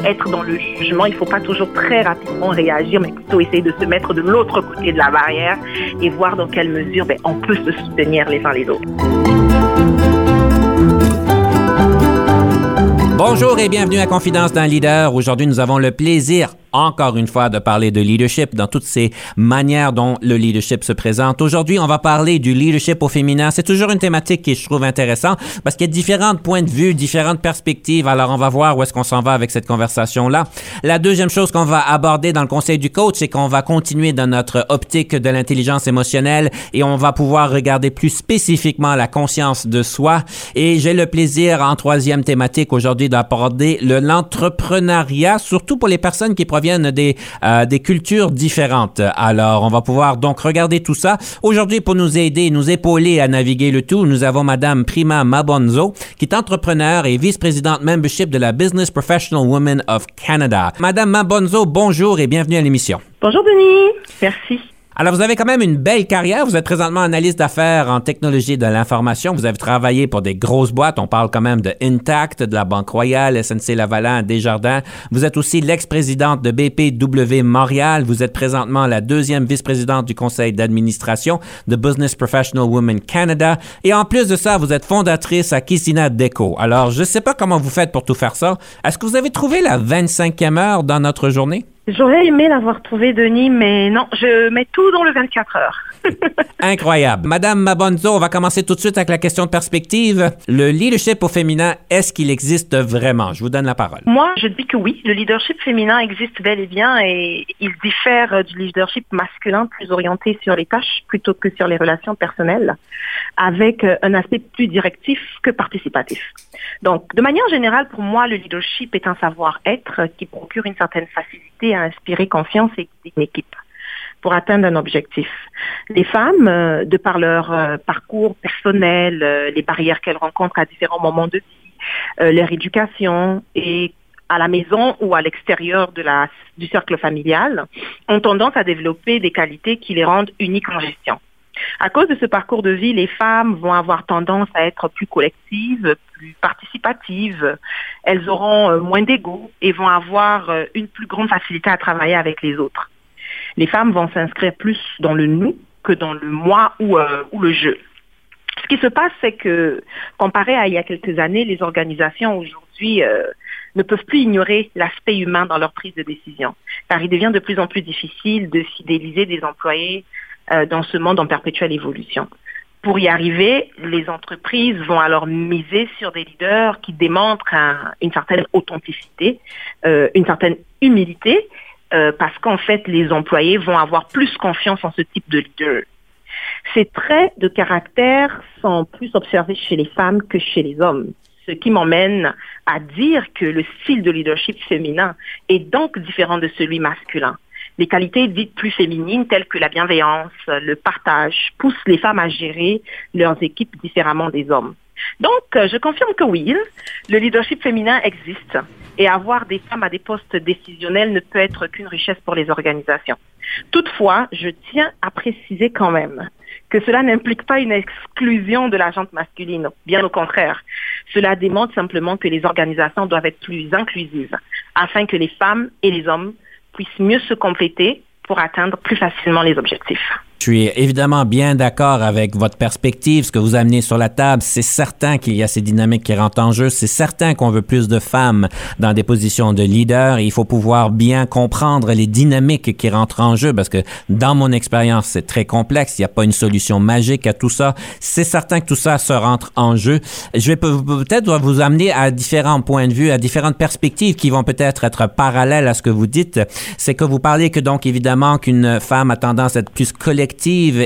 Être dans le jugement, il ne faut pas toujours très rapidement réagir, mais plutôt essayer de se mettre de l'autre côté de la barrière et voir dans quelle mesure ben, on peut se soutenir les uns les autres. Bonjour et bienvenue à Confidence d'un leader. Aujourd'hui, nous avons le plaisir encore une fois de parler de leadership dans toutes ces manières dont le leadership se présente. Aujourd'hui, on va parler du leadership au féminin. C'est toujours une thématique qui je trouve intéressante parce qu'il y a différents points de vue, différentes perspectives. Alors, on va voir où est-ce qu'on s'en va avec cette conversation-là. La deuxième chose qu'on va aborder dans le conseil du coach, c'est qu'on va continuer dans notre optique de l'intelligence émotionnelle et on va pouvoir regarder plus spécifiquement la conscience de soi. Et j'ai le plaisir en troisième thématique aujourd'hui d'aborder l'entrepreneuriat, surtout pour les personnes qui viennent des, euh, des cultures différentes. Alors, on va pouvoir donc regarder tout ça. Aujourd'hui, pour nous aider, nous épauler à naviguer le tout, nous avons Madame Prima Mabonzo, qui est entrepreneur et vice-présidente membership de la Business Professional Women of Canada. Madame Mabonzo, bonjour et bienvenue à l'émission. Bonjour Denis, merci. Alors, vous avez quand même une belle carrière. Vous êtes présentement analyste d'affaires en technologie de l'information. Vous avez travaillé pour des grosses boîtes. On parle quand même de Intact, de la Banque Royale, SNC Lavalin, Desjardins. Vous êtes aussi l'ex-présidente de BPW Montréal. Vous êtes présentement la deuxième vice-présidente du conseil d'administration de Business Professional Women Canada. Et en plus de ça, vous êtes fondatrice à Kissina Deco. Alors, je ne sais pas comment vous faites pour tout faire ça. Est-ce que vous avez trouvé la 25e heure dans notre journée? J'aurais aimé l'avoir trouvé, Denis, mais non, je mets tout dans le 24 heures. Incroyable. Madame Mabonzo, on va commencer tout de suite avec la question de perspective. Le leadership au féminin, est-ce qu'il existe vraiment? Je vous donne la parole. Moi, je dis que oui. Le leadership féminin existe bel et bien et il diffère du leadership masculin plus orienté sur les tâches plutôt que sur les relations personnelles avec un aspect plus directif que participatif. Donc, de manière générale, pour moi, le leadership est un savoir-être qui procure une certaine facilité à inspirer confiance et équipe pour atteindre un objectif. Les femmes, euh, de par leur euh, parcours personnel, euh, les barrières qu'elles rencontrent à différents moments de vie, leur éducation et à la maison ou à l'extérieur du cercle familial, ont tendance à développer des qualités qui les rendent uniques en gestion. À cause de ce parcours de vie, les femmes vont avoir tendance à être plus collectives, plus participatives. Elles auront moins d'ego et vont avoir une plus grande facilité à travailler avec les autres. Les femmes vont s'inscrire plus dans le nous que dans le moi ou, euh, ou le je. Ce qui se passe, c'est que comparé à il y a quelques années, les organisations aujourd'hui ne peuvent plus ignorer l'aspect humain dans leur prise de décision, car il devient de plus en plus difficile de fidéliser des employés euh, dans ce monde en perpétuelle évolution. Pour y arriver, les entreprises vont alors miser sur des leaders qui démontrent une certaine authenticité, euh, une certaine humilité, euh, parce qu'en fait, les employés vont avoir plus confiance en ce type de leader. Ces traits de caractère sont plus observés chez les femmes que chez les hommes, ce qui m'emmène à dire que le style de leadership féminin est donc différent de celui masculin. Les qualités dites plus féminines telles que la bienveillance, le partage, poussent les femmes à gérer leurs équipes différemment des hommes. Donc, euh, je confirme que oui, le leadership féminin existe et avoir des femmes à des postes décisionnels ne peut être qu'une richesse pour les organisations. Toutefois, je tiens à préciser quand même que cela n'implique pas une exclusion de la jante masculine, bien au contraire. Cela démontre simplement que les organisations doivent être plus inclusives afin que les femmes et les hommes puissent mieux se compléter pour atteindre plus facilement les objectifs. Je suis évidemment bien d'accord avec votre perspective, ce que vous amenez sur la table. C'est certain qu'il y a ces dynamiques qui rentrent en jeu. C'est certain qu'on veut plus de femmes dans des positions de leader. il faut pouvoir bien comprendre les dynamiques qui rentrent en jeu parce que dans mon expérience, c'est très complexe. Il n'y a pas une solution magique à tout ça. C'est certain que tout ça se rentre en jeu. Je vais peut-être vous amener à différents points de vue, à différentes perspectives qui vont peut-être être parallèles à ce que vous dites. C'est que vous parlez que donc évidemment qu'une femme a tendance à être plus collective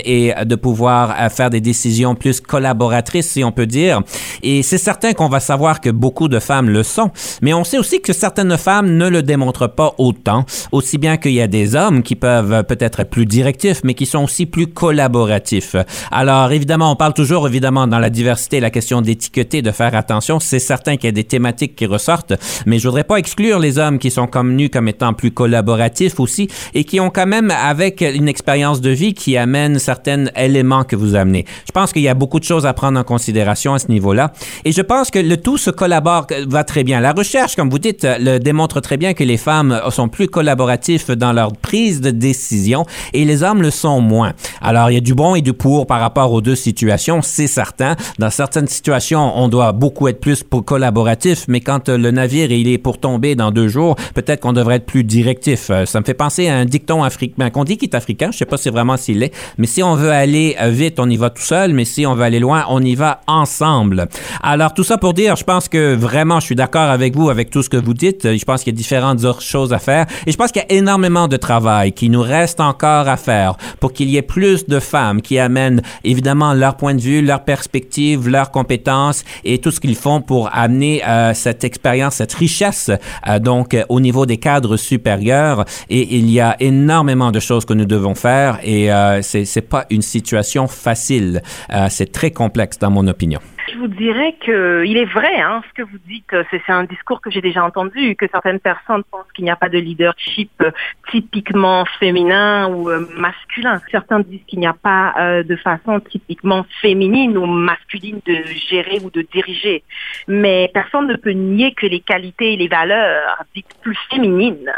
et de pouvoir euh, faire des décisions plus collaboratrices, si on peut dire. Et c'est certain qu'on va savoir que beaucoup de femmes le sont, mais on sait aussi que certaines femmes ne le démontrent pas autant, aussi bien qu'il y a des hommes qui peuvent peut-être être plus directifs, mais qui sont aussi plus collaboratifs. Alors, évidemment, on parle toujours, évidemment, dans la diversité, la question d'étiqueter, de faire attention. C'est certain qu'il y a des thématiques qui ressortent, mais je voudrais pas exclure les hommes qui sont connus comme étant plus collaboratifs aussi et qui ont quand même, avec une expérience de vie qui amène certains éléments que vous amenez. Je pense qu'il y a beaucoup de choses à prendre en considération à ce niveau-là. Et je pense que le tout se collabore, va très bien. La recherche, comme vous dites, le démontre très bien que les femmes sont plus collaboratifs dans leur prise de décision et les hommes le sont moins. Alors, il y a du bon et du pour par rapport aux deux situations, c'est certain. Dans certaines situations, on doit beaucoup être plus collaboratif, mais quand le navire il est pour tomber dans deux jours, peut-être qu'on devrait être plus directif. Euh, ça me fait penser à un dicton africain qu'on dit qu'il est africain. Je sais pas si vraiment s'il mais si on veut aller euh, vite, on y va tout seul, mais si on veut aller loin, on y va ensemble. Alors tout ça pour dire, je pense que vraiment, je suis d'accord avec vous avec tout ce que vous dites. Je pense qu'il y a différentes autres choses à faire et je pense qu'il y a énormément de travail qui nous reste encore à faire pour qu'il y ait plus de femmes qui amènent évidemment leur point de vue, leur perspective, leurs compétences et tout ce qu'ils font pour amener euh, cette expérience, cette richesse euh, donc au niveau des cadres supérieurs. Et il y a énormément de choses que nous devons faire et c'est c'est pas une situation facile. Euh, c'est très complexe dans mon opinion. Je vous dirais que il est vrai, hein, ce que vous dites. C'est c'est un discours que j'ai déjà entendu, que certaines personnes pensent qu'il n'y a pas de leadership euh, typiquement féminin ou euh, masculin. Certains disent qu'il n'y a pas euh, de façon typiquement féminine ou masculine de gérer ou de diriger. Mais personne ne peut nier que les qualités et les valeurs dites plus féminines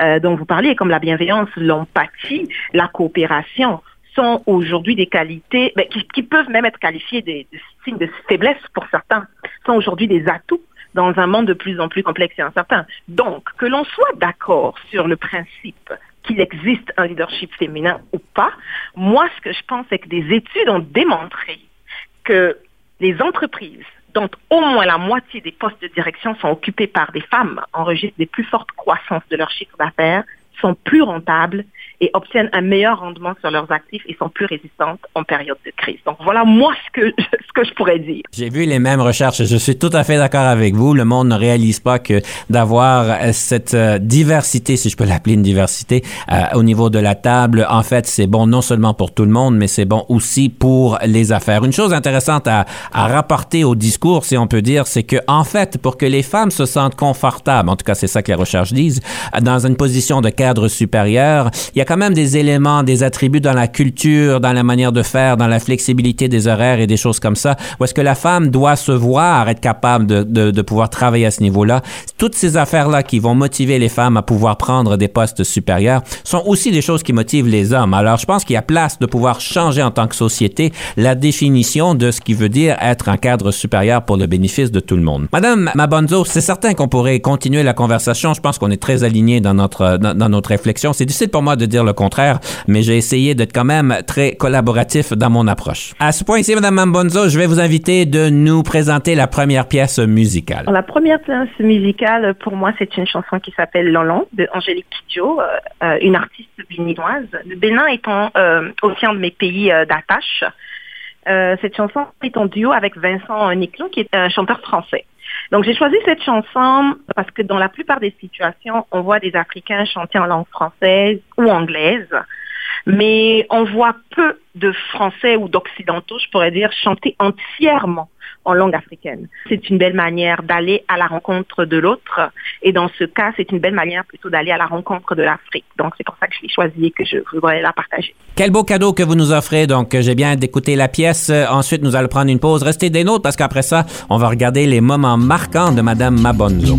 euh, dont vous parliez, comme la bienveillance, l'empathie, la coopération, sont aujourd'hui des qualités ben, qui, qui peuvent même être qualifiées de signes de faiblesse pour certains, sont aujourd'hui des atouts dans un monde de plus en plus complexe et incertain. Donc, que l'on soit d'accord sur le principe qu'il existe un leadership féminin ou pas, moi, ce que je pense, c'est que des études ont démontré que les entreprises dont au moins la moitié des postes de direction sont occupés par des femmes enregistrent des plus fortes croissances de leur chiffre d'affaires, sont plus rentables et obtiennent un meilleur rendement sur leurs actifs et sont plus résistantes en période de crise. Donc voilà moi ce que ce que je pourrais dire. J'ai vu les mêmes recherches. Je suis tout à fait d'accord avec vous. Le monde ne réalise pas que d'avoir euh, cette euh, diversité, si je peux l'appeler une diversité, euh, au niveau de la table, en fait, c'est bon non seulement pour tout le monde, mais c'est bon aussi pour les affaires. Une chose intéressante à, à rapporter au discours, si on peut dire, c'est que en fait, pour que les femmes se sentent confortables, en tout cas c'est ça que les recherches disent, dans une position de cadre supérieur, il y a même des éléments, des attributs dans la culture, dans la manière de faire, dans la flexibilité des horaires et des choses comme ça, où est-ce que la femme doit se voir être capable de, de, pouvoir travailler à ce niveau-là? Toutes ces affaires-là qui vont motiver les femmes à pouvoir prendre des postes supérieurs sont aussi des choses qui motivent les hommes. Alors, je pense qu'il y a place de pouvoir changer en tant que société la définition de ce qui veut dire être un cadre supérieur pour le bénéfice de tout le monde. Madame Mabonzo, c'est certain qu'on pourrait continuer la conversation. Je pense qu'on est très alignés dans notre, dans notre réflexion. C'est difficile pour moi de dire le contraire, mais j'ai essayé d'être quand même très collaboratif dans mon approche. À ce point-ci, Madame Mabonzo, je vais vous inviter de nous présenter la première pièce musicale. La première pièce musicale, pour moi, c'est une chanson qui s'appelle Lolon de Angélique Kidjo, euh, euh, une artiste béninoise. Le Bénin étant euh, aussi un de mes pays euh, d'attache. Euh, cette chanson est en duo avec Vincent Niclot, qui est un chanteur français. Donc j'ai choisi cette chanson parce que dans la plupart des situations, on voit des Africains chanter en langue française ou anglaise, mais on voit peu de Français ou d'Occidentaux, je pourrais dire, chanter entièrement en langue africaine. C'est une belle manière d'aller à la rencontre de l'autre, et dans ce cas, c'est une belle manière plutôt d'aller à la rencontre de l'Afrique. Donc c'est pour ça que je l'ai choisi et que je voudrais la partager. Quel beau cadeau que vous nous offrez. Donc, j'ai bien d'écouter la pièce. Euh, Ensuite, nous allons prendre une pause. Restez des nôtres parce qu'après ça, on va regarder les moments marquants de Madame Mabonzo.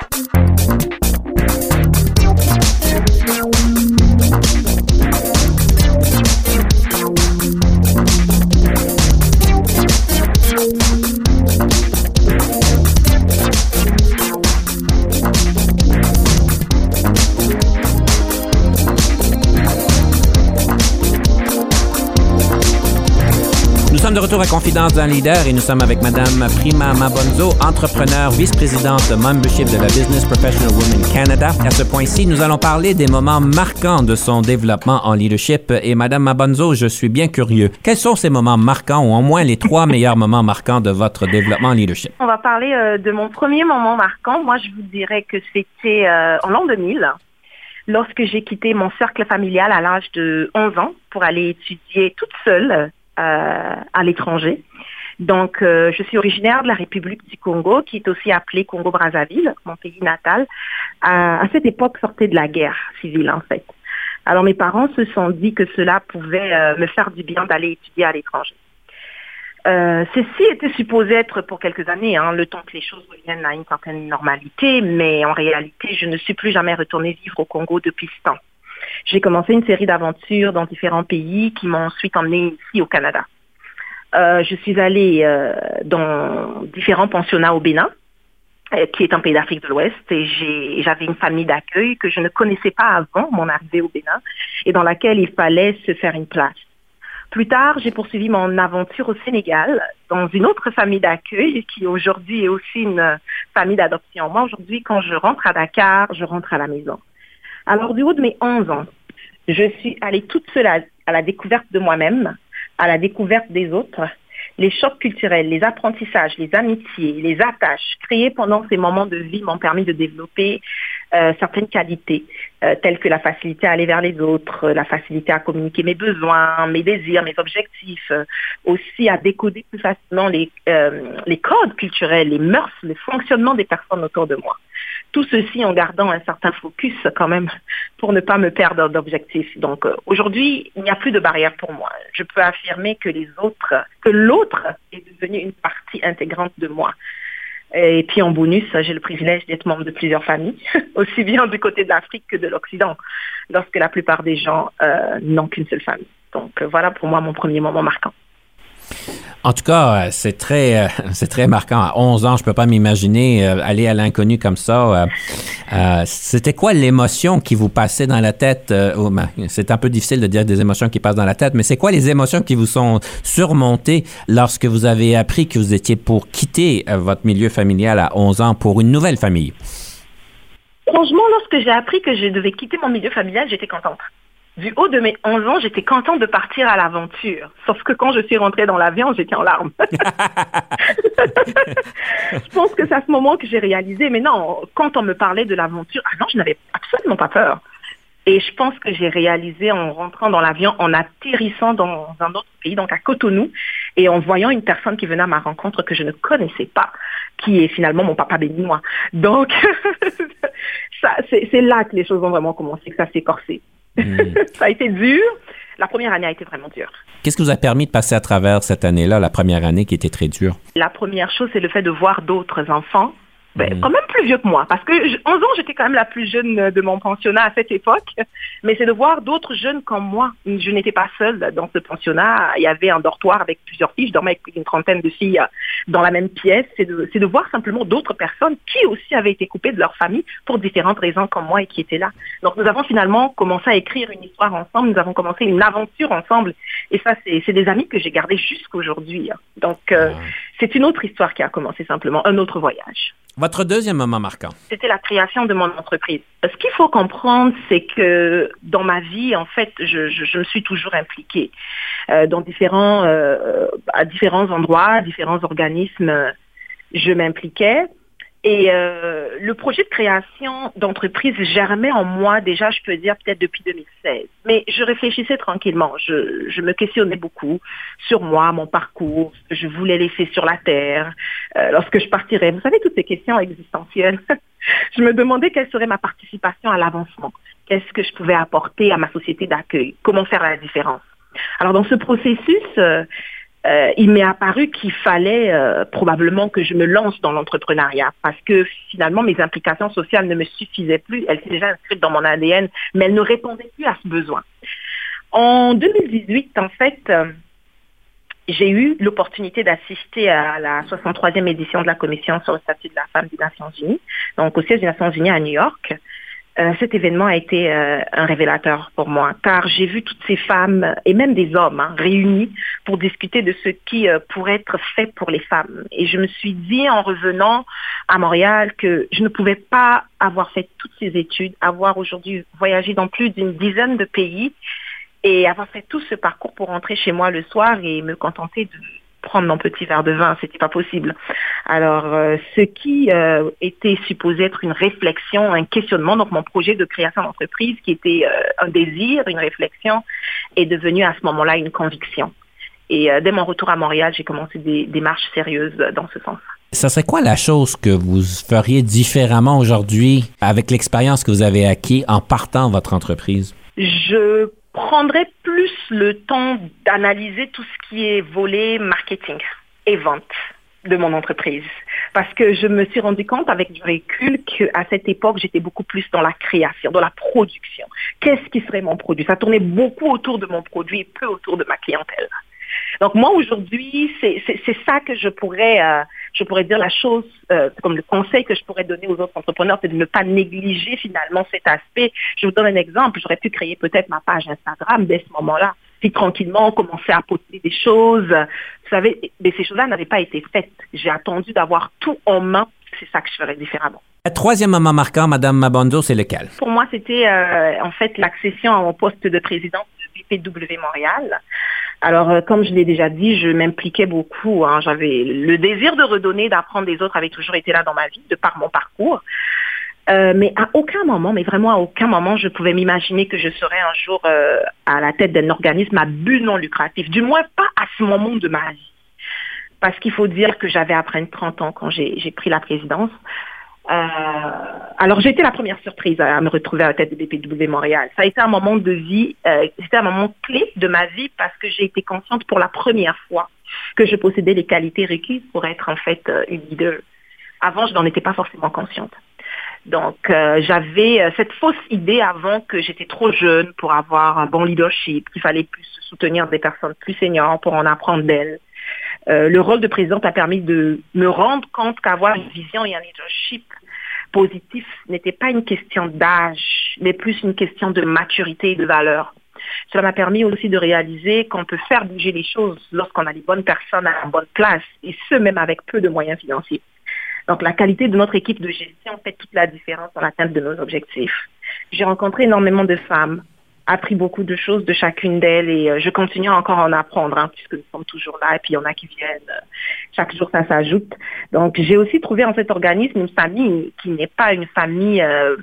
retour à Confidence d'un leader et nous sommes avec Madame Prima Mabonzo, entrepreneur, vice-présidente de membership de la Business Professional Women Canada. À ce point-ci, nous allons parler des moments marquants de son développement en leadership. Et Madame Mabonzo, je suis bien curieux. Quels sont ces moments marquants ou au moins les trois meilleurs moments marquants de votre développement en leadership? On va parler euh, de mon premier moment marquant. Moi, je vous dirais que c'était euh, en l'an 2000 lorsque j'ai quitté mon cercle familial à l'âge de 11 ans pour aller étudier toute seule à l'étranger. Donc, euh, je suis originaire de la République du Congo, qui est aussi appelée Congo-Brazzaville, mon pays natal. À, cette époque, sortait de la guerre civile, en fait. Alors, mes parents se sont dit que cela pouvait euh, me faire du bien d'aller étudier à l'étranger. ceci était supposé être pour quelques années, hein, le temps que les choses reviennent à une certaine normalité, mais en réalité, je ne suis plus jamais retournée vivre au Congo depuis ce temps. J'ai commencé une série d'aventures dans différents pays qui m'ont ensuite emmenée ici au Canada. Euh, je suis allée euh, dans différents pensionnats au Bénin, euh, qui est un pays d'Afrique de l'Ouest, et j'avais une famille d'accueil que je ne connaissais pas avant mon arrivée au Bénin, et dans laquelle il fallait se faire une place. Plus tard, j'ai poursuivi mon aventure au Sénégal, dans une autre famille d'accueil, qui aujourd'hui est aussi une famille d'adoption. Moi, aujourd'hui, quand je rentre à Dakar, je rentre à la maison. Alors, du haut de mes 11 ans, je suis allée toute seule à, la découverte de moi-même, à la découverte des autres. Les chocs culturels, les apprentissages, les amitiés, les attaches créées pendant ces moments de vie m'ont permis de développer euh, certaines qualités, euh, telles que la facilité à aller vers les autres, la facilité à communiquer mes besoins, mes désirs, mes objectifs, euh, aussi à décoder plus facilement les, les codes culturels, les mœurs, le fonctionnement des personnes autour de moi. Tout ceci en gardant un certain focus quand même pour ne pas me perdre d'objectifs. Donc aujourd'hui, il n'y a plus de barrière pour moi. Je peux affirmer que les autres, que l'autre est devenu une partie intégrante de moi. Et puis en bonus, j'ai le privilège d'être membre de plusieurs familles, aussi bien du côté de l'Afrique que de l'Occident, lorsque la plupart des gens euh, n'ont qu'une seule famille. Donc voilà pour moi mon premier moment marquant. En tout cas, euh, c'est très, euh, c'est très marquant. À 11 ans, je peux pas m'imaginer euh, aller à l'inconnu comme ça. c'était quoi l'émotion qui vous passait dans la tête? Oh, ben, c'est un peu difficile de dire des émotions qui passent dans la tête, mais c'est quoi les émotions qui vous sont surmontées lorsque vous avez appris que vous étiez pour quitter votre milieu familial à 11 ans pour une nouvelle famille? Franchement, lorsque j'ai appris que je devais quitter mon milieu familial, j'étais contente du haut de mes 11 ans, j'étais contente de partir à l'aventure. Sauf que quand je suis rentrée dans l'avion, j'étais en larmes. je pense que c'est à ce moment que j'ai réalisé, mais non, quand on me parlait de l'aventure, ah non, je n'avais absolument pas peur. Et je pense que j'ai réalisé en rentrant dans l'avion, en atterrissant dans un autre pays, donc à Cotonou, et en voyant une personne qui venait à ma rencontre que je ne connaissais pas, qui est finalement mon papa béninois. Donc, c'est là que les choses ont vraiment commencé, que ça s'est corsé. Hmm. ça a été dur. La première année a été vraiment dure. Qu'est-ce qui vous a permis de passer à travers cette année-là, la première année qui était très dure? La première chose, c'est le fait de voir d'autres enfants ben, mm. quand même plus vieux que moi, parce que 11 ans, j'étais quand même la plus jeune de mon pensionnat à cette époque, mais c'est de voir d'autres jeunes comme moi. Je n'étais pas seule dans ce pensionnat, il y avait un dortoir avec plusieurs filles, je dormais avec une trentaine de filles dans la même pièce, c'est de, de, voir simplement d'autres personnes qui aussi avaient été coupées de leur famille pour différentes raisons comme moi et qui étaient là. Donc nous avons finalement commencé à écrire une histoire ensemble, nous avons commencé une aventure ensemble, et ça, c'est des amis que j'ai gardés jusqu'aujourd'hui. Donc euh, c'est une autre histoire qui a commencé simplement, un autre voyage. Votre deuxième moment marquant C'était la création de mon entreprise. Ce qu'il faut comprendre, c'est que dans ma vie, en fait, je, me suis toujours impliquée euh, dans différents, euh, à différents endroits, différents organismes. Je m'impliquais. Et euh, le projet de création d'entreprise germait en moi déjà, je peux dire, peut-être depuis 2016. Mais je réfléchissais tranquillement. Je, je, me questionnais beaucoup sur moi, mon parcours, ce que je voulais laisser sur la terre euh, lorsque je partirais. Vous savez, toutes ces questions existentielles. je me demandais quelle serait ma participation à l'avancement. Qu'est-ce que je pouvais apporter à ma société d'accueil? Comment faire la différence? Alors dans ce processus, euh, euh, il m'est apparu qu'il fallait euh, probablement que je me lance dans l'entrepreneuriat parce que finalement mes implications sociales ne me suffisaient plus. Elles étaient déjà inscrites dans mon ADN, mais elles ne répondaient plus à ce besoin. En 2018, en fait, euh, j'ai eu l'opportunité d'assister à la 63e édition de la Commission sur le statut de la femme des Nations Unies, donc au siège des Nations Unies à New York. Euh, cet événement a été euh, un révélateur pour moi, car j'ai vu toutes ces femmes et même des hommes hein, réunis pour discuter de ce qui euh, pourrait être fait pour les femmes. Et je me suis dit en revenant à Montréal que je ne pouvais pas avoir fait toutes ces études, avoir aujourd'hui voyagé dans plus d'une dizaine de pays et avoir fait tout ce parcours pour rentrer chez moi le soir et me contenter de prendre mon petit verre de vin, c'était pas possible. Alors, euh, ce qui euh, était supposé être une réflexion, un questionnement, donc mon projet de création d'entreprise, qui était euh, un désir, une réflexion, est devenu à ce moment-là une conviction. Et dès mon retour à Montréal, j'ai commencé des démarches sérieuses dans ce sens. Ça serait quoi la chose que vous feriez différemment aujourd'hui avec l'expérience que vous avez acquis en partant votre entreprise? Je prendrais plus le temps d'analyser tout ce qui est volet marketing et vente de mon entreprise. Parce que je me suis rendu compte avec du recul qu'à cette époque, j'étais beaucoup plus dans la création, dans la production. Qu'est-ce qui serait mon produit? Ça tournait beaucoup autour de mon produit et peu autour de ma clientèle. Donc moi aujourd'hui, c'est ça que je pourrais, euh, je pourrais dire la chose, euh, comme le conseil que je pourrais donner aux autres entrepreneurs, c'est de ne pas négliger finalement cet aspect. Je vous donne un exemple. J'aurais pu créer peut-être ma page Instagram dès ce moment-là. Puis tranquillement, commencer à poster des choses. Vous savez, mais ces choses-là n'avaient pas été faites. J'ai attendu d'avoir tout en main. C'est ça que je ferais différemment. Troisième moment marquant, Madame Mabondo, c'est lequel? Pour moi, c'était euh, en fait l'accession à mon poste de présidente de BPW Montréal. Alors, euh, comme je l'ai déjà dit, je m'impliquais beaucoup. Hein. J'avais le désir de redonner, d'apprendre des autres avait toujours été là dans ma vie, de par mon parcours. Euh, mais à aucun moment, mais vraiment à aucun moment, je pouvais m'imaginer que je serais un jour euh, à la tête d'un organisme à but non lucratif. Du moins pas à ce moment de ma vie. Parce qu'il faut dire que j'avais à peine 30 ans quand j'ai pris la présidence. Euh, alors, j'ai été la première surprise à, me retrouver à la tête de BPW Montréal. Ça a été un moment de vie, euh, c'était un moment clé de ma vie parce que j'ai été consciente pour la première fois que je possédais les qualités requises pour être en fait euh, une leader. Avant, je n'en étais pas forcément consciente. Donc, j'avais cette fausse idée avant que j'étais trop jeune pour avoir un bon leadership, qu'il fallait plus soutenir des personnes plus seniors pour en apprendre d'elles. Le rôle de présidente a permis de me rendre compte qu'avoir une vision et un leadership positif n'était pas une question d'âge, mais plus une question de maturité et de valeur. Cela m'a permis aussi de réaliser qu'on peut faire bouger les choses lorsqu'on a les bonnes personnes à la bonne place, et ce, même avec peu de moyens financiers. Donc, la qualité de notre équipe de gestion fait toute la différence dans l'atteinte de nos objectifs. J'ai rencontré énormément de femmes, appris beaucoup de choses de chacune d'elles et euh, je continue encore à en apprendre hein, puisque nous sommes toujours là et puis il y en a qui viennent. Euh, chaque jour, ça s'ajoute. Donc, j'ai aussi trouvé en cet organisme une famille qui n'est pas une famille euh,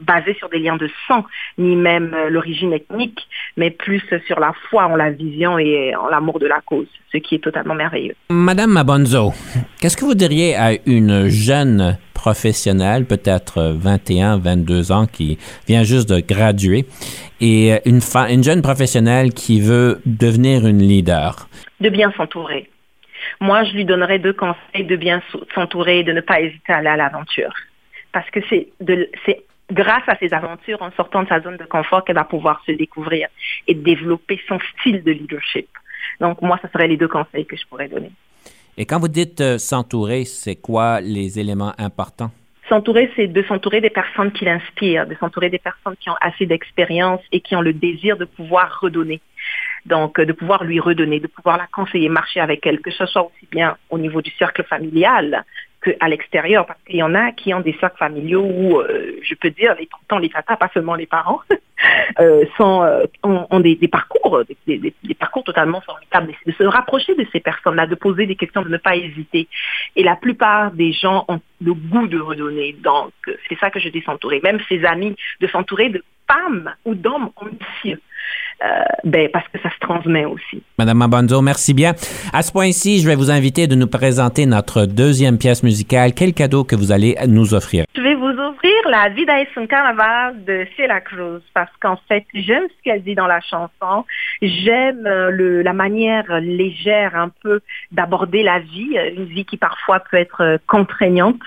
basée sur des liens de sang, ni même l'origine ethnique, mais plus sur la foi en la vision et en l'amour de la cause, ce qui est totalement merveilleux. Madame Mabonzo, qu'est-ce que vous diriez à une jeune professionnelle, peut-être 21, 22 ans, qui vient juste de graduer, et une, une jeune professionnelle qui veut devenir une leader? De bien s'entourer. Moi, je lui donnerais deux conseils de bien s'entourer et de ne pas hésiter à aller à l'aventure. Parce que c'est grâce à ces aventures, en sortant de sa zone de confort, qu'elle va pouvoir se découvrir et développer son style de leadership. Donc, moi, ce seraient les deux conseils que je pourrais donner. Et quand vous dites euh, s'entourer, c'est quoi les éléments importants? S'entourer, c'est de s'entourer des personnes qui l'inspirent, de s'entourer des personnes qui ont assez d'expérience et qui ont le désir de pouvoir redonner. Donc, euh, de pouvoir lui redonner, de pouvoir la conseiller, marcher avec elle, que ce soit aussi bien au niveau du cercle familial qu'à l'extérieur, parce qu'il y en a qui ont des cercles familiaux où, euh, je peux dire, les tontons, les tatas, pas seulement les parents, euh, sont, euh, ont, des, parcours, des, des, parcours totalement formidables. De se rapprocher de ces personnes-là, de poser des questions, de ne pas hésiter. Et la plupart des gens ont le goût de redonner. Donc, c'est ça que je dis s'entourer. Même ses amis, de s'entourer de femmes ou d'hommes ambitieux. Euh, ben, parce que ça se transmet aussi. Madame Mabonzo, merci bien. À ce point-ci, je vais vous inviter de nous présenter notre deuxième pièce musicale. Quel cadeau que vous allez nous offrir? Je vais vous offrir La vida es un carnaval de Celia Cruz parce qu'en fait, j'aime ce qu'elle dit dans la chanson. J'aime euh, la manière légère un peu d'aborder la vie, euh, une vie qui parfois peut être contraignante.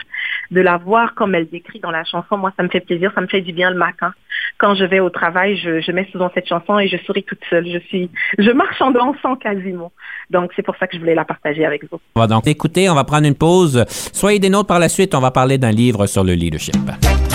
De la voir comme elle décrit dans la chanson, moi, ça me fait plaisir, ça me fait du bien le matin. Quand je vais au travail, je, je mets souvent cette chanson et je souris toute seule. Je suis, je marche en dansant quasiment. Donc, c'est pour ça que je voulais la partager avec vous. On va donc écouter, on va prendre une pause. Soyez des nôtres par la suite, on va parler d'un livre sur le leadership. Yeah.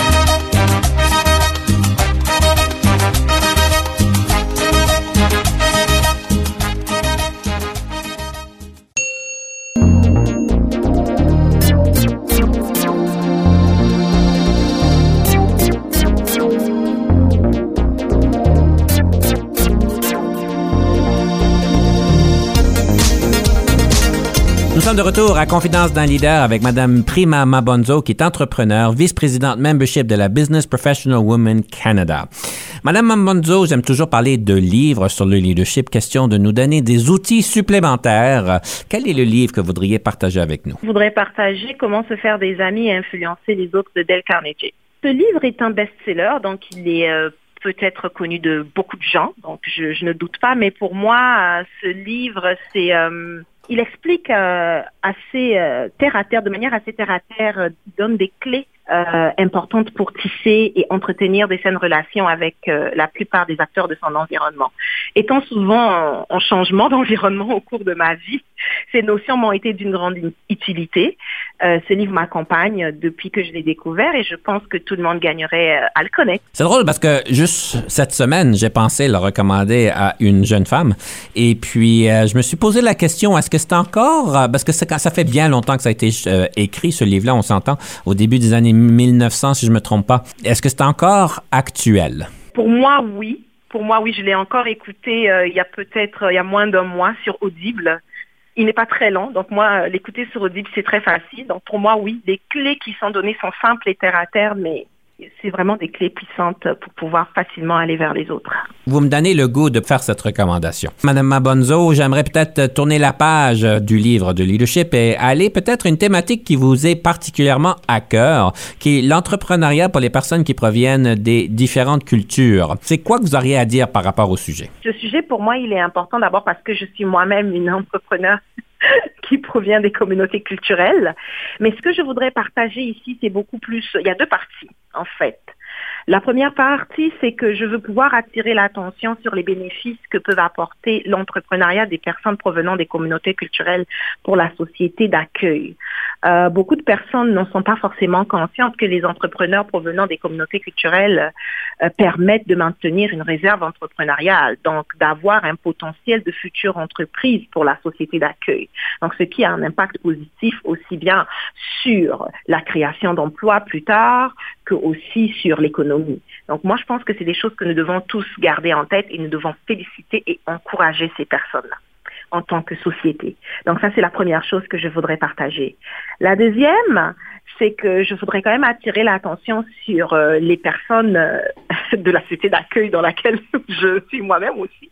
De retour à Confidence d'un leader avec Madame Prima Mabonzo, qui est entrepreneur, vice-présidente membership de la Business Professional Women Canada. Madame Mabonzo, j'aime toujours parler de livres sur le leadership. Question de nous donner des outils supplémentaires. Quel est le livre que vous voudriez partager avec nous? Je voudrais partager Comment se faire des amis et influencer les autres de Dale Carnegie. Ce livre est un best-seller, donc il est euh, peut-être connu de beaucoup de gens, donc je, je, ne doute pas, mais pour moi, euh, ce livre, c'est... Euh, il explique euh, assez euh, terre à terre, de manière assez terre à terre, euh, donne des clés euh, importantes pour tisser et entretenir des saines relations avec euh, la plupart des acteurs de son environnement. Étant souvent en, en changement d'environnement au cours de ma vie, ces notions m'ont été d'une grande utilité. Euh, ce livre m'accompagne depuis que je l'ai découvert et je pense que tout le monde gagnerait euh, à le connaître. C'est drôle parce que juste cette semaine, j'ai pensé le recommander à une jeune femme et puis euh, je me suis posé la question est-ce que c'est encore parce que ça fait bien longtemps que ça a été écrit ce livre-là, on s'entend au début des années 1900 si je me trompe pas. Est-ce que c'est encore actuel? Pour moi, oui. Pour moi, oui, je l'ai encore écouté il y a peut-être il y a moins d'un mois sur Audible. Il n'est pas très long, donc moi, l'écouter sur Audible, c'est très facile. Donc pour moi, oui, les clés qui sont données sont simples et terre à terre, mais c'est vraiment des clés puissantes pour pouvoir facilement aller vers les autres. Vous me donnez le goût de faire cette recommandation. Madame Mabonzo, j'aimerais peut-être tourner la page du livre de leadership et aller peut-être une thématique qui vous est particulièrement à cœur, qui est l'entrepreneuriat pour les personnes qui proviennent des différentes cultures. C'est quoi que vous auriez à dire par rapport au sujet? Ce sujet, pour moi, il est important d'abord parce que je suis moi-même une entrepreneur qui provient des communautés culturelles. Mais ce que je voudrais partager ici, c'est beaucoup plus, il y a deux parties en fait. La première partie, c'est que je veux pouvoir attirer l'attention sur les bénéfices que peuvent apporter l'entrepreneuriat des personnes provenant des communautés culturelles pour la société d'accueil. Euh, beaucoup de personnes ne sont pas forcément conscientes que les entrepreneurs provenant des communautés culturelles euh, permettent de maintenir une réserve entrepreneuriale, donc d'avoir un potentiel de future entreprise pour la société d'accueil. Donc, ce qui a un impact positif aussi bien sur la création d'emplois plus tard que aussi sur l'économie. Donc, moi, je pense que c'est des choses que nous devons tous garder en tête et nous devons féliciter et encourager ces personnes-là en tant que société. Donc ça, c'est la première chose que je voudrais partager. La deuxième, c'est que je voudrais quand même attirer l'attention sur euh, les personnes euh, de la société d'accueil dans laquelle je suis moi-même aussi,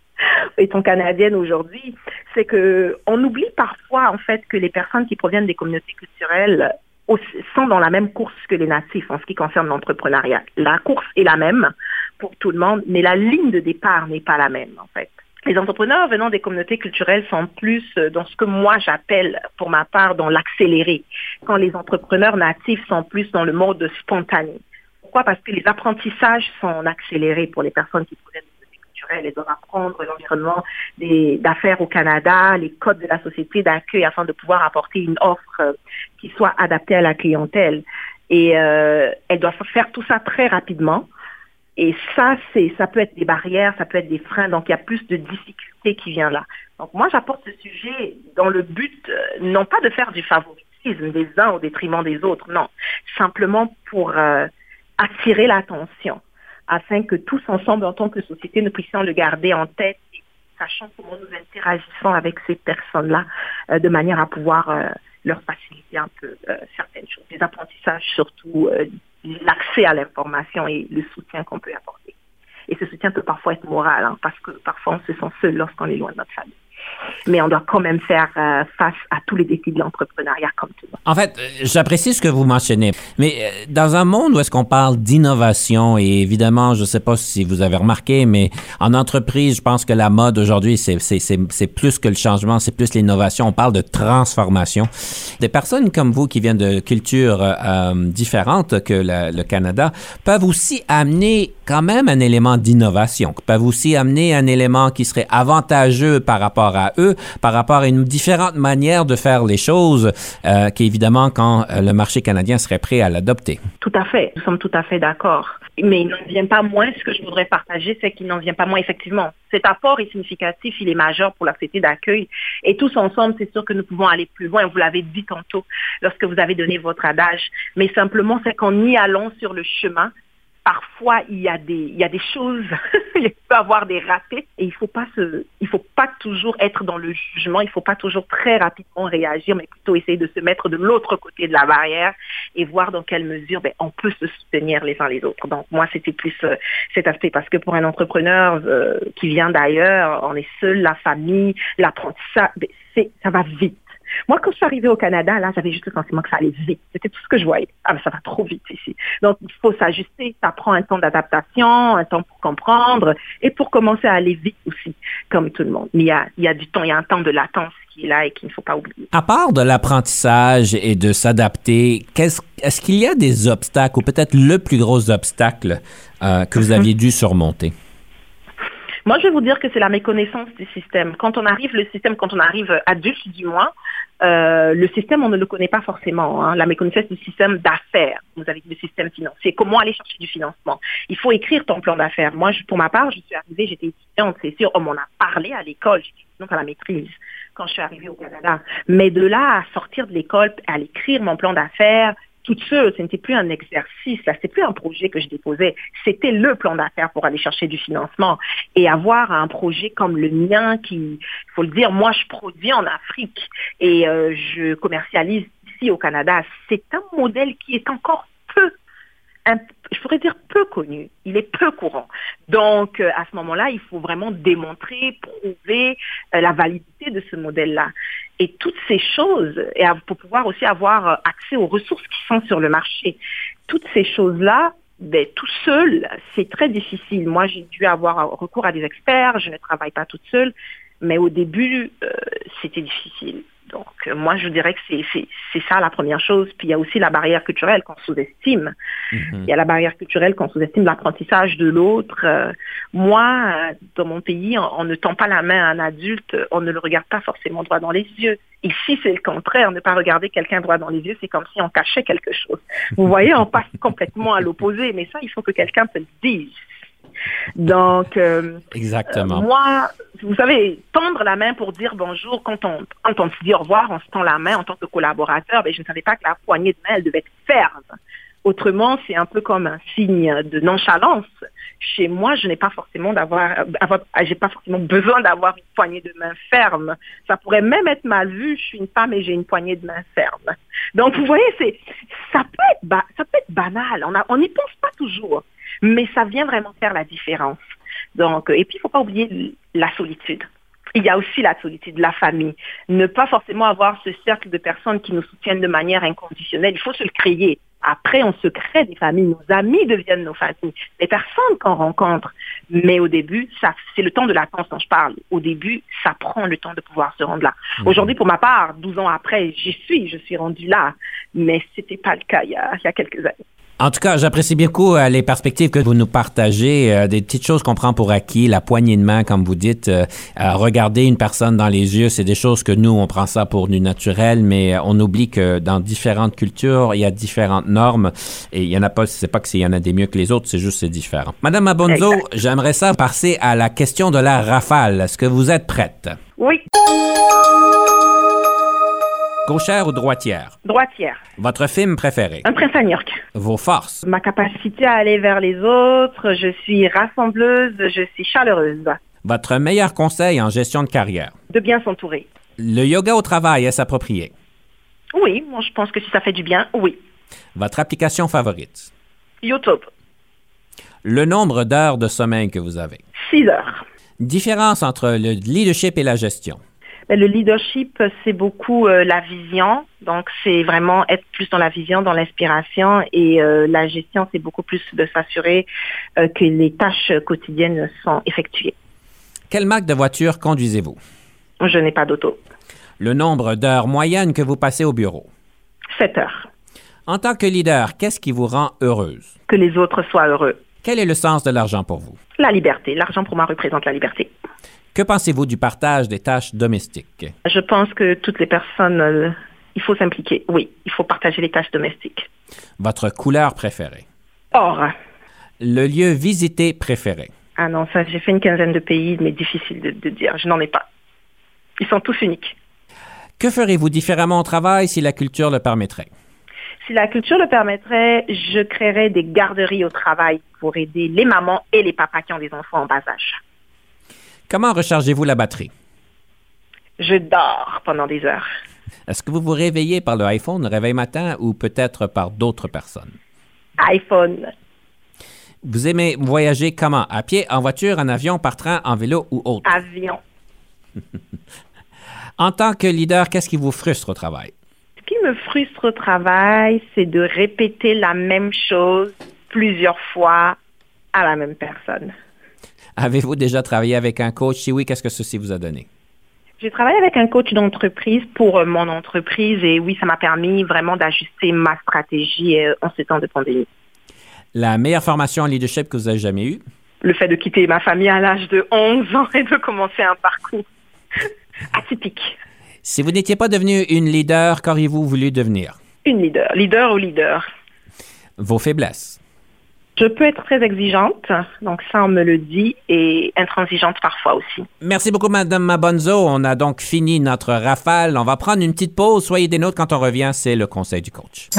étant canadienne aujourd'hui, c'est que on oublie parfois en fait que les personnes qui proviennent des communautés culturelles sont dans la même course que les natifs en ce qui concerne l'entrepreneuriat. La course est la même pour tout le monde, mais la ligne de départ n'est pas la même en fait les entrepreneurs venant des communautés culturelles sont plus dans ce que moi j'appelle, pour ma part, dans l'accéléré, quand les entrepreneurs natifs sont plus dans le mode spontané. Pourquoi? Parce que les apprentissages sont accélérés pour les personnes qui proviennent culturelles. Elles doivent apprendre l'environnement d'affaires au Canada, les codes de la société d'accueil afin de pouvoir apporter une offre qui soit adaptée à la clientèle. Et euh, elles doivent faire tout ça très rapidement et ça, c'est, ça peut être des barrières, ça peut être des freins, donc il y a plus de difficultés qui viennent là. Donc moi, j'apporte ce sujet dans le but, euh, non pas de faire du favoritisme des uns au détriment des autres, non, simplement pour euh, attirer l'attention, afin que tous ensemble, en tant que société, nous puissions le garder en tête, sachant comment nous interagissons avec ces personnes-là, euh, de manière à pouvoir euh, leur faciliter un peu euh, certaines choses, des apprentissages surtout l'accès à l'information et le soutien qu'on peut apporter. Et ce soutien peut parfois être moral, hein, parce que parfois on se sent seul lorsqu'on est loin de notre famille mais on doit quand même faire euh, face à tous les défis de l'entrepreneuriat comme tout le monde. En fait, j'apprécie ce que vous mentionnez, mais euh, dans un monde où est-ce qu'on parle d'innovation, et évidemment, je ne sais pas si vous avez remarqué, mais en entreprise, je pense que la mode aujourd'hui, c'est plus que le changement, c'est plus l'innovation. On parle de transformation. Des personnes comme vous qui viennent de cultures euh, différentes que le Canada peuvent aussi amener quand même un élément d'innovation, peuvent aussi amener un élément qui serait avantageux par rapport à eux, par rapport à une différente manière de faire les choses, euh, qu'évidemment, quand euh, le marché canadien serait prêt à l'adopter. Tout à fait, nous sommes tout à fait d'accord. Mais il n'en vient pas moins, ce que je voudrais partager, c'est qu'il n'en vient pas moins, effectivement. Cet apport est significatif, il est majeur pour la société d'accueil. Et tous ensemble, c'est sûr que nous pouvons aller plus loin. Vous l'avez dit tantôt lorsque vous avez donné votre adage. Mais simplement, c'est qu'en y allant sur le chemin, parfois il y a des il y a des choses il peut avoir des ratés et il faut pas se il faut pas toujours être dans le jugement il faut pas toujours très rapidement réagir mais plutôt essayer de se mettre de l'autre côté de la barrière et voir dans quelle mesure ben, on peut se soutenir les uns les autres. Donc moi c'était plus euh, cet aspect parce que pour un entrepreneur euh, qui vient d'ailleurs on est seul la famille l'apprentissage ben, ça va vite moi, quand je suis arrivée au Canada, là, j'avais juste le sentiment que ça allait vite. C'était tout ce que je voyais. Ah, mais ça va trop vite ici. Donc, il faut s'ajuster. Ça prend un temps d'adaptation, un temps pour comprendre et pour commencer à aller vite aussi, comme tout le monde. Mais il y a, il y a du temps, il y a un temps de latence qui est là et qu'il ne faut pas oublier. À part de l'apprentissage et de s'adapter, est-ce qu'il y a des obstacles ou peut-être le plus gros obstacle euh, que vous aviez dû surmonter? Moi, je vais vous dire que c'est la méconnaissance du système. Quand on arrive, le système, quand on arrive adulte du moins, euh, le système, on ne le connaît pas forcément. Hein. La méconnaissance du système d'affaires. Vous avez dit le système financier. Comment aller chercher du financement? Il faut écrire ton plan d'affaires. Moi, pour ma part, je suis arrivée, j'étais étudiante, c'est sûr, on m'en a parlé à l'école, étudiante à la maîtrise quand je suis arrivée au Canada. Mais de là à sortir de l'école, à l'écrire mon plan d'affaires, toute seule, ce n'était plus un exercice, là, c'était plus un projet que je déposais, c'était le plan d'affaires pour aller chercher du financement et avoir un projet comme le mien qui, il faut le dire, moi je produis en Afrique et euh, je commercialise ici au Canada, c'est un modèle qui est encore peu je pourrais dire peu connu, il est peu courant. Donc euh, à ce moment-là, il faut vraiment démontrer, prouver euh, la validité de ce modèle-là. Et toutes ces choses, et pour pouvoir aussi avoir euh, accès aux ressources qui sont sur le marché, toutes ces choses-là, ben, tout seul, c'est très difficile. Moi, j'ai dû avoir recours à des experts, je ne travaille pas toute seule, mais au début, c'était difficile. Donc, euh, moi, je dirais que c'est ça la première chose. Puis, il y a aussi la barrière culturelle qu'on sous-estime. Mhm. Il y a la barrière culturelle qu'on sous-estime, l'apprentissage de l'autre. Euh, moi, euh, dans mon pays, on, ne tend pas la main à un adulte, on ne le regarde pas forcément droit dans les yeux. Ici, c'est le contraire. Ne pas regarder quelqu'un droit dans les yeux, c'est comme si on cachait quelque chose. Vous voyez, on passe complètement à l'opposé. Mais ça, il faut que quelqu'un te le dise. Donc, euh, exactement. Euh, moi, vous savez, tendre la main pour dire bonjour quand on quand on se dit au revoir, on se tend la main en tant que collaborateur. Mais ben, je ne savais pas que la poignée de main elle devait être ferme. Autrement, c'est un peu comme un signe de nonchalance. Chez moi, je n'ai pas forcément d'avoir, j'ai pas forcément besoin d'avoir une poignée de main ferme. Ça pourrait même être mal vu. Je suis une femme et j'ai une poignée de main ferme. Donc, vous voyez, c'est, ça peut être, ça peut être banal. On n'y pense pas toujours mais ça vient vraiment faire la différence. Donc, et puis il ne faut pas oublier la solitude. Il y a aussi la solitude, la famille. Ne pas forcément avoir ce cercle de personnes qui nous soutiennent de manière inconditionnelle. Il faut se le créer. Après, on se crée des familles. Nos amis deviennent nos familles. Les personnes qu'on rencontre. Mais au début, ça, c'est le temps de latence dont je parle. Au début, ça prend le temps de pouvoir se rendre là. Mhm. Aujourd'hui, pour ma part, 12 ans après, j'y suis, je suis rendue là. Mais c'était pas le cas il y a, il y a quelques années. En tout cas, j'apprécie beaucoup euh, les perspectives que vous nous partagez, euh, des petites choses qu'on prend pour acquis, la poignée de main, comme vous dites, euh, regarder une personne dans les yeux, c'est des choses que nous, on prend ça pour du naturel, mais on oublie que dans différentes cultures, il y a différentes normes et il y en a pas, c'est pas qu'il y en a des mieux que les autres, c'est juste c'est différent. Madame Abonzo, j'aimerais ça passer à la question de la rafale. Est-ce que vous êtes prête? Oui. Gauchère ou droitière? Droitière. Votre film préféré? Un prince à New York. Vos forces? Ma capacité à aller vers les autres, je suis rassembleuse, je suis chaleureuse. Votre meilleur conseil en gestion de carrière? De bien s'entourer. Le yoga au travail est approprié? Oui, moi je pense que si ça fait du bien, oui. Votre application favorite? YouTube. Le nombre d'heures de sommeil que vous avez? Six heures. Différence entre le leadership et la gestion? Le leadership, c'est beaucoup euh, la vision. Donc, c'est vraiment être plus dans la vision, dans l'inspiration. Et euh, la gestion, c'est beaucoup plus de s'assurer euh, que les tâches quotidiennes sont effectuées. Quelle marque de voiture conduisez-vous? Je n'ai pas d'auto. Le nombre d'heures moyennes que vous passez au bureau? Sept heures. En tant que leader, qu'est-ce qui vous rend heureuse? Que les autres soient heureux. Quel est le sens de l'argent pour vous? La liberté. L'argent pour moi représente la liberté. Que pensez-vous du partage des tâches domestiques? Je pense que toutes les personnes, euh, il faut s'impliquer. Oui, il faut partager les tâches domestiques. Votre couleur préférée? Or. Le lieu visité préféré? Ah non, ça, j'ai fait une quinzaine de pays, mais difficile de, de dire. Je n'en ai pas. Ils sont tous uniques. Que ferez-vous différemment au travail si la culture le permettrait? si la culture le permettrait, je créerais des garderies au travail pour aider les mamans et les papas qui ont des enfants en bas âge. Comment rechargez-vous la batterie? Je dors pendant des heures. Est-ce que vous vous réveillez par le iPhone, le réveil matin, ou peut-être par d'autres personnes? iPhone. Vous aimez voyager comment? À pied, en voiture, en avion, par train, en vélo ou autre? Avion. en tant que leader, qu'est-ce qui vous frustre au travail? Ce qui me frustre au travail, c'est de répéter la même chose plusieurs fois à la même personne. Avez-vous déjà travaillé avec un coach? Si oui, qu'est-ce que ceci vous a donné? J'ai travaillé avec un coach d'entreprise pour euh, mon entreprise et oui, ça m'a permis vraiment d'ajuster ma stratégie euh, en ces temps de pandémie. La meilleure formation en leadership que vous avez jamais eue? Le fait de quitter ma famille à l'âge de 11 ans et de commencer un parcours atypique. Si vous n'étiez pas devenu une leader, qu'auriez-vous voulu devenir? Une leader. Leader ou leader. Vos faiblesses? Je peux être très exigeante, donc ça on me le dit, et intransigeante parfois aussi. Merci beaucoup, Madame Mabonzo. On a donc fini notre rafale. On va prendre une petite pause. Soyez des nôtres quand on revient. C'est le conseil du coach.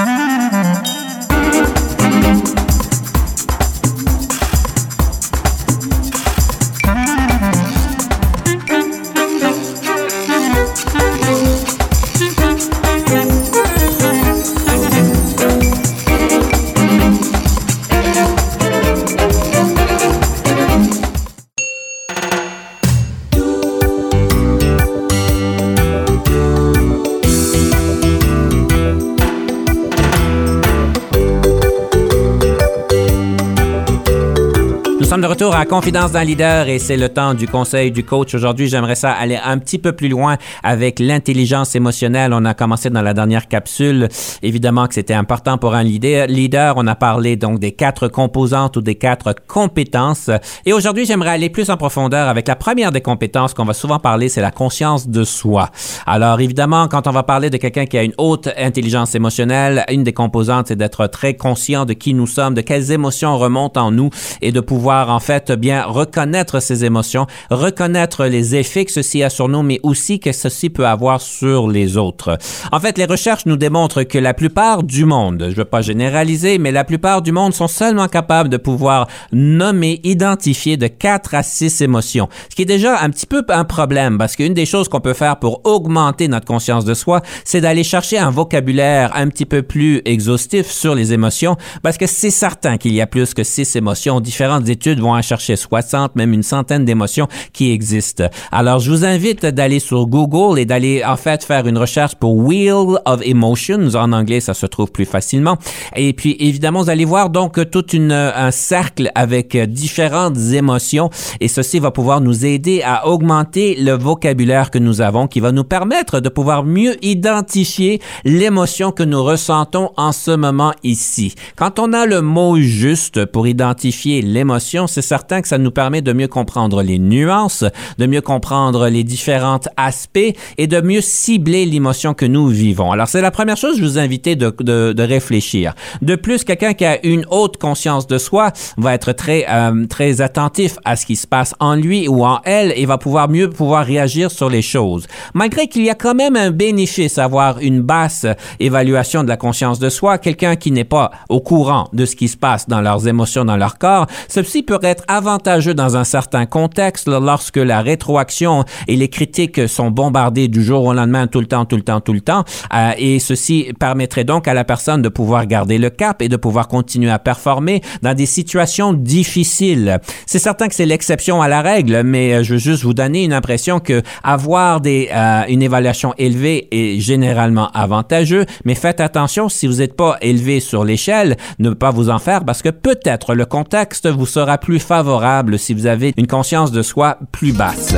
Sommes de retour à Confidence d'un leader et c'est le temps du conseil du coach. Aujourd'hui, j'aimerais ça aller un petit peu plus loin avec l'intelligence émotionnelle. On a commencé dans la dernière capsule. Évidemment que c'était important pour un leader. leader. On a parlé donc des quatre composantes ou des quatre compétences. Et aujourd'hui, j'aimerais aller plus en profondeur avec la première des compétences qu'on va souvent parler, c'est la conscience de soi. Alors évidemment, quand on va parler de quelqu'un qui a une haute intelligence émotionnelle, une des composantes, c'est d'être très conscient de qui nous sommes, de quelles émotions remontent en nous et de pouvoir en fait bien reconnaître ses émotions, reconnaître les effets que ceci a sur nous, mais aussi que ceci peut avoir sur les autres. En fait, les recherches nous démontrent que la plupart du monde, je ne veux pas généraliser, mais la plupart du monde sont seulement capables de pouvoir nommer, identifier de 4 à 6 émotions. Ce qui est déjà un petit peu un problème parce qu'une des choses qu'on peut faire pour augmenter notre conscience de soi, c'est d'aller chercher un vocabulaire un petit peu plus exhaustif sur les émotions parce que c'est certain qu'il y a plus que 6 émotions. Différentes études vont en chercher 60, même une centaine d'émotions qui existent. Alors, je vous invite d'aller sur Google et d'aller en fait faire une recherche pour Wheel of Emotions. En anglais, ça se trouve plus facilement. Et puis, évidemment, vous allez voir donc tout une, un cercle avec différentes émotions et ceci va pouvoir nous aider à augmenter le vocabulaire que nous avons qui va nous permettre de pouvoir mieux identifier l'émotion que nous ressentons en ce moment ici. Quand on a le mot juste pour identifier l'émotion, c'est certain que ça nous permet de mieux comprendre les nuances, de mieux comprendre les différents aspects et de mieux cibler l'émotion que nous vivons. Alors, c'est la première chose que je vous invite de, de, réfléchir. De plus, quelqu'un qui a une haute conscience de soi va être très, euh, très attentif à ce qui se passe en lui ou en elle et va pouvoir mieux pouvoir réagir sur les choses. Malgré qu'il y a quand même un bénéfice à avoir une basse évaluation de la conscience de soi, quelqu'un qui n'est pas au courant de ce qui se passe dans leurs émotions, dans leur corps, ceci peut peut être avantageux dans un certain contexte lorsque la rétroaction et les critiques sont bombardées du jour au lendemain tout le temps, tout le temps, tout le temps. Euh, et ceci permettrait donc à la personne de pouvoir garder le cap et de pouvoir continuer à performer dans des situations difficiles. C'est certain que c'est l'exception à la règle, mais euh, je veux juste vous donner une impression que avoir des, euh, une évaluation élevée est généralement avantageux, mais faites attention si vous n'êtes pas élevé sur l'échelle, ne pas vous en faire parce que peut-être le contexte vous sera plus favorable si vous avez une conscience de soi plus basse.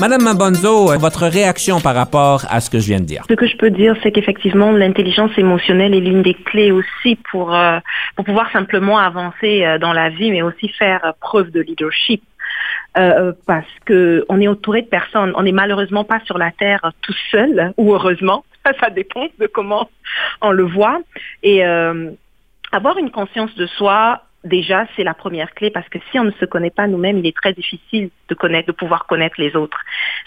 Madame Mabonzo, votre réaction par rapport à ce que je viens de dire? Ce que je peux dire, c'est qu'effectivement, l'intelligence émotionnelle est l'une des clés aussi pour, euh, pour pouvoir simplement avancer euh, dans la vie, mais aussi faire preuve de leadership. euh, parce que on est entouré de personnes. On n'est malheureusement pas sur la terre tout seul, ou heureusement, ça dépend de comment on le voit. Et euh, avoir une conscience de soi, déjà, c'est la première clé parce que si on ne se connaît pas nous-mêmes, il est très difficile de connaître, de pouvoir connaître les autres.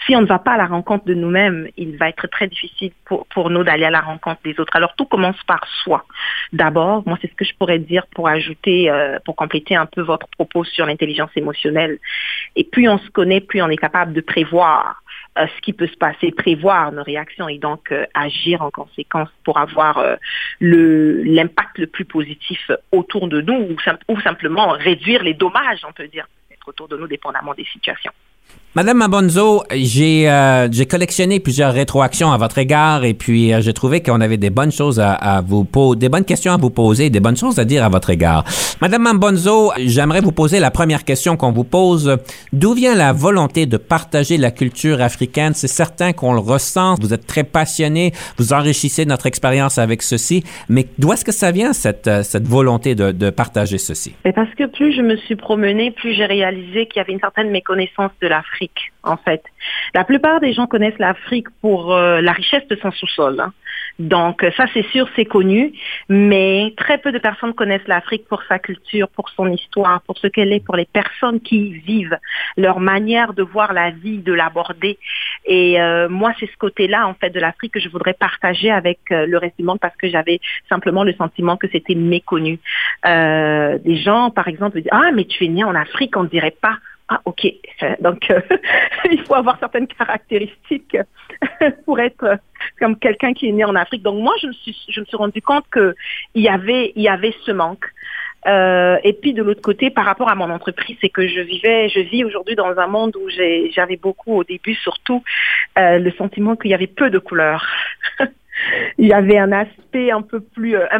Si on ne va pas à la rencontre de nous-mêmes, il va être très difficile pour, pour nous d'aller à la rencontre des autres. Alors tout commence par soi. D'abord, moi c'est ce que je pourrais dire pour ajouter, euh, pour compléter un peu votre propos sur l'intelligence émotionnelle. Et plus on se connaît, plus on est capable de prévoir euh, ce qui peut se passer, prévoir nos réactions et donc euh, agir en conséquence pour avoir euh, le l'impact le plus positif autour de nous ou, simplement réduire les dommages, on peut dire, autour de nous dépendamment des situations. Madame Mabonzo, j'ai euh, collectionné plusieurs rétroactions à votre égard et puis euh, j'ai trouvé qu'on avait des bonnes choses à, à vous poser, des bonnes questions à vous poser, des bonnes choses à dire à votre égard. Madame Mabonzo, j'aimerais vous poser la première question qu'on vous pose. D'où vient la volonté de partager la culture africaine? C'est certain qu'on le ressent. Vous êtes très passionné, vous enrichissez notre expérience avec ceci, mais d'où est-ce que ça vient cette, euh, cette volonté de, de partager ceci? Parce que plus je me suis promenée, plus j'ai réalisé qu'il y avait une certaine méconnaissance de l'Afrique en fait. La plupart des gens connaissent l'Afrique pour euh, la richesse de son sous-sol. Hein. Donc ça, c'est sûr, c'est connu, mais très peu de personnes connaissent l'Afrique pour sa culture, pour son histoire, pour ce qu'elle est, pour les personnes qui y vivent, leur manière de voir la vie, de l'aborder. Et euh, moi, c'est ce côté-là, en fait, de l'Afrique que je voudrais partager avec euh, le reste du monde parce que j'avais simplement le sentiment que c'était méconnu. des gens, par exemple, disent, ah, mais tu es né en Afrique, on ne dirait pas. Ah, ok. Donc, euh, il faut avoir certaines caractéristiques pour être comme quelqu'un qui est né en Afrique. Donc, moi, je me suis, je me suis rendu compte que il y avait, il y avait ce manque. Euh, et puis de l'autre côté, par rapport à mon entreprise, c'est que je vivais, je vis aujourd'hui dans un monde où j'avais beaucoup, au début surtout, euh, le sentiment qu'il y avait peu de couleurs. il y avait un aspect un peu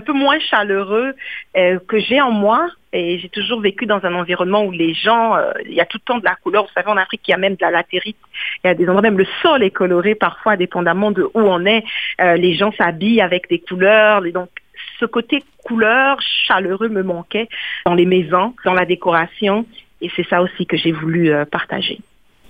peu moins chaleureux que j'ai en moi, et j'ai toujours vécu dans un environnement où les gens, euh, il y a tout le temps de la couleur. Vous savez, en Afrique, il y a même de la latérite. Il y a des endroits, même le sol est coloré parfois, dépendamment de où on est. Euh, les gens s'habillent avec des couleurs. Donc, ce côté couleur chaleureux me manquait dans les maisons, dans la décoration. Et c'est ça aussi que j'ai voulu euh, partager.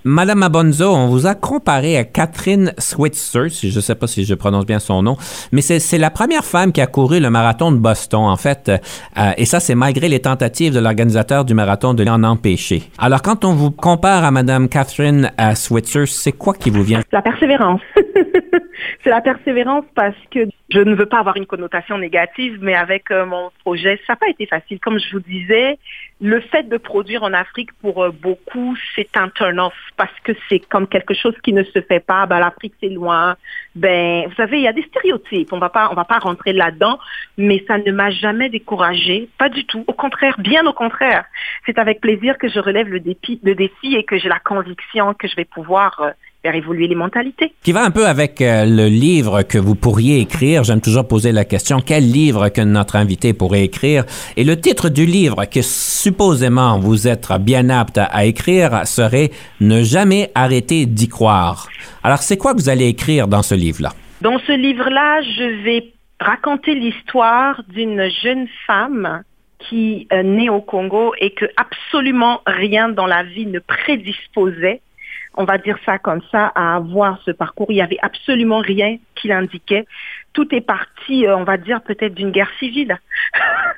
Madame Abonzo, on vous a comparé à Catherine Switzer, si je ne sais pas si je prononce bien son nom, mais c'est la première femme qui a couru le marathon de Boston, en fait. Euh, et ça, c'est malgré les tentatives de l'organisateur du marathon de l'en empêcher. Alors, quand on vous compare à Madame Catherine à Switzer, c'est quoi qui vous vient? La persévérance. c'est la persévérance parce que je ne veux pas avoir une connotation négative, mais avec euh, mon projet, ça n'a pas été facile. Comme je vous disais, le fait de produire en Afrique pour euh, beaucoup, c'est un turn-off parce que c'est comme quelque chose qui ne se fait pas. Ben, l'Afrique c'est loin. Ben, vous savez, il y a des stéréotypes. On va pas, on va pas rentrer là-dedans, mais ça ne m'a jamais découragée, pas du tout. Au contraire, bien au contraire. C'est avec plaisir que je relève le défi, le défi et que j'ai la conviction que je vais pouvoir euh, faire évoluer les mentalités. Qui va un peu avec euh, le livre que vous pourriez écrire. J'aime toujours poser la question, quel livre que notre invité pourrait écrire? Et le titre du livre que supposément vous êtes bien apte à, écrire serait Ne jamais arrêter d'y croire. Alors, c'est quoi que vous allez écrire dans ce livre-là? Dans ce livre-là, je vais raconter l'histoire d'une jeune femme qui est née au Congo et que absolument rien dans la vie ne prédisposait on va dire ça comme ça, à avoir ce parcours. Il n'y avait absolument rien qui l'indiquait. Tout est parti, euh, on va dire, peut-être d'une guerre civile.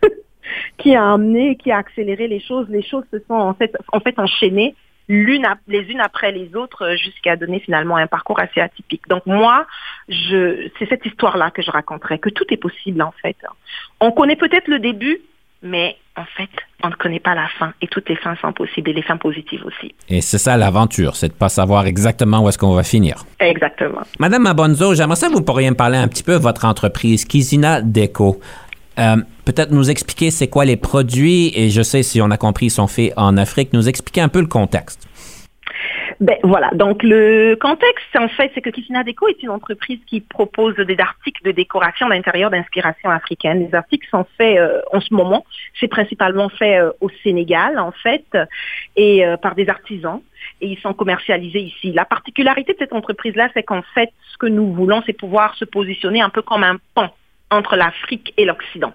qui a amené, qui a accéléré les choses. Les choses se sont en fait, en fait enchaînées l'une les unes après les autres euh, jusqu'à donner finalement un parcours assez atypique. Donc moi, je, c'est cette histoire-là que je raconterai, que tout est possible en fait. On connaît peut-être le début, mais en fait, on ne connaît pas la fin et toutes les fins sont possibles et les fins positives aussi. Et c'est ça l'aventure, c'est de pas savoir exactement où est-ce qu'on va finir. Exactement. Madame Mabonzo, j'aimerais ça que vous pourriez me parler un petit peu de votre entreprise, Kizina Deco. Euh, peut-être nous expliquer c'est quoi les produits et je sais si on a compris ils sont faits en Afrique, nous expliquer un peu le contexte. Ben voilà, donc le contexte en fait, c'est que Kissina Deco est une entreprise qui propose des articles de décoration d'intérieur d'inspiration africaine. Les articles sont faits euh, en ce moment, c'est principalement fait euh, au Sénégal en fait et euh, par des artisans et ils sont commercialisés ici. La particularité de cette entreprise-là, c'est qu'en fait, ce que nous voulons, c'est pouvoir se positionner un peu comme un pont entre l'Afrique et l'Occident.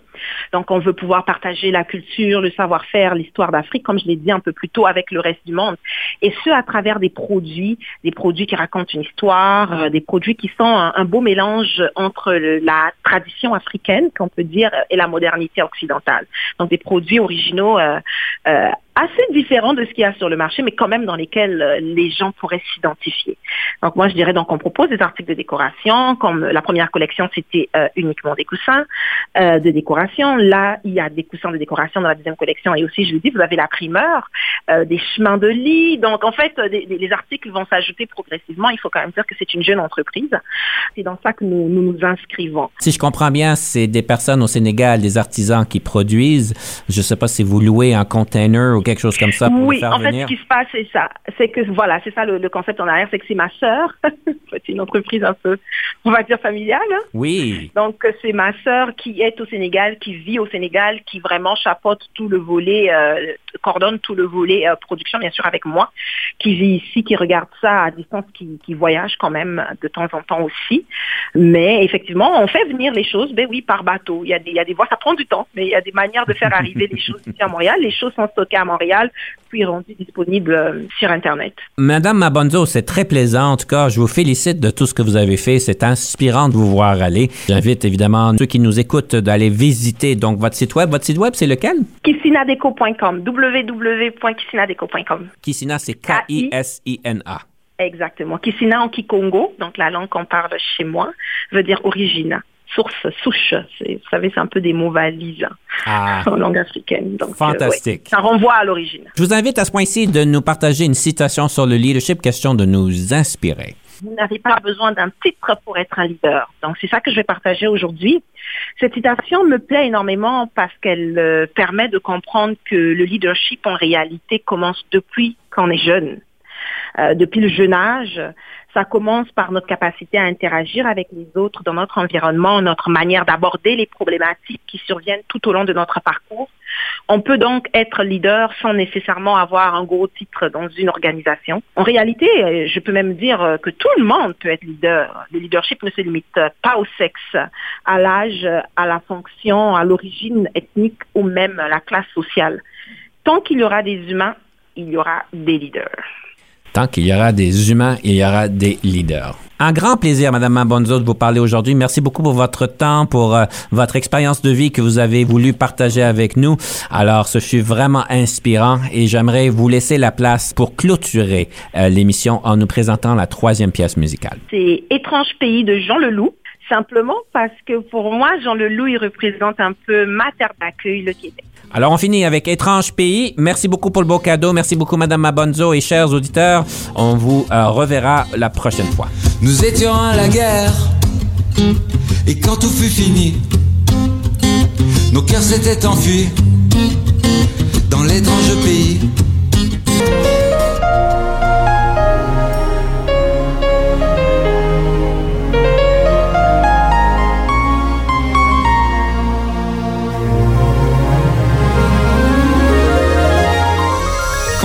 Donc, on veut pouvoir partager la culture, le savoir-faire, l'histoire d'Afrique, comme je l'ai dit un peu plus tôt, avec le reste du monde. Et ce, à travers des produits, des produits qui racontent une histoire, euh, des produits qui sont un, beau mélange entre la tradition africaine, qu'on peut dire, et la modernité occidentale. Donc, des produits originaux euh, euh, assez différents de ce qu'il y a sur le marché, mais quand même dans lesquels les gens pourraient s'identifier. Donc moi, je dirais donc on propose des articles de décoration, comme la première collection, c'était uniquement des coussins de décoration. Là, il y a des coussins de décoration dans la deuxième collection. Et aussi, je vous dis, vous avez la primeur, des chemins de lit. Donc en fait, les articles vont s'ajouter progressivement. Il faut quand même dire que c'est une jeune entreprise. C'est dans ça que nous, nous nous inscrivons. Si je comprends bien, c'est des personnes au Sénégal, des artisans qui produisent. Je ne sais pas si vous louez un container ou quelque chose comme ça pour oui, faire en fait, ce qui se passe, c'est ça. C'est que, voilà, c'est ça le, concept en arrière, c'est que c'est ma sœur. c'est une entreprise un peu, on va dire, familiale. Oui. Donc, c'est ma sœur qui est au Sénégal, qui vit au Sénégal, qui vraiment chapeaute tout le volet, euh, coordonne tout le volet euh, production, bien sûr, avec moi, qui vit ici, qui regarde ça à distance, qui, voyage quand même de temps en temps aussi. Mais effectivement, on fait venir les choses, ben oui, par bateau. Il y a des, il y a des voies, ça prend du temps, mais il y a des manières de faire arriver les choses ici à Montréal. Les choses sont stockées à Montréal, puis rendues disponibles euh, sur Internet. Madame Mabonzo, c'est très plaisant. En tout cas, je vous félicite de tout ce que vous avez fait. C'est inspirant de vous voir aller. J'invite évidemment ceux qui nous écoutent d'aller visiter donc votre site web. Votre site web, c'est lequel? Kissinadeco.com. www.kissinadeco.com. Kissina, c'est K-I-S-I-N-A. Exactement. Kissina en Kikongo, donc la langue qu'on parle chez moi, veut dire origine source, souche. Vous savez, c'est un peu des mots valises ah. en langue africaine. Donc, euh, Fantastique. ça renvoie à l'origine. Je vous invite à ce point-ci de nous partager une citation sur le leadership, question de nous inspirer. Vous n'avez pas besoin d'un titre pour être un leader. Donc, c'est ça que je vais partager aujourd'hui. Cette citation me plaît énormément parce qu'elle euh, permet de comprendre que le leadership, en réalité, commence depuis qu'on est jeune. Euh, depuis le jeune âge, ça commence par notre capacité à interagir avec les autres dans notre environnement, notre manière d'aborder les problématiques qui surviennent tout au long de notre parcours. On peut donc être leader sans nécessairement avoir un gros titre dans une organisation. En réalité, je peux même dire que tout le monde peut être leader. Le leadership ne se limite pas au sexe, à l'âge, à la fonction, à l'origine ethnique ou même à la classe sociale. Tant qu'il y aura des humains, il y aura des leaders. Tant qu'il y aura des humains, il y aura des leaders. Un grand plaisir, Madame Mabonzo, de vous parler aujourd'hui. Merci beaucoup pour votre temps, pour euh, votre expérience de vie que vous avez voulu partager avec nous. Alors, ce fut vraiment inspirant et j'aimerais vous laisser la place pour clôturer euh, l'émission en nous présentant la troisième pièce musicale. C'est Étrange pays de Jean Leloup simplement parce que pour moi, Jean Leloup, il représente un peu ma terre d'accueil, le Québec. Alors, on finit avec Étrange pays. Merci beaucoup pour le beau cadeau. Merci beaucoup, Madame Mabonzo et chers auditeurs. On vous euh, reverra la prochaine fois. Nous étions à la guerre. Et quand tout fut fini, nos cœurs s'étaient enfuis dans l'étrange pays.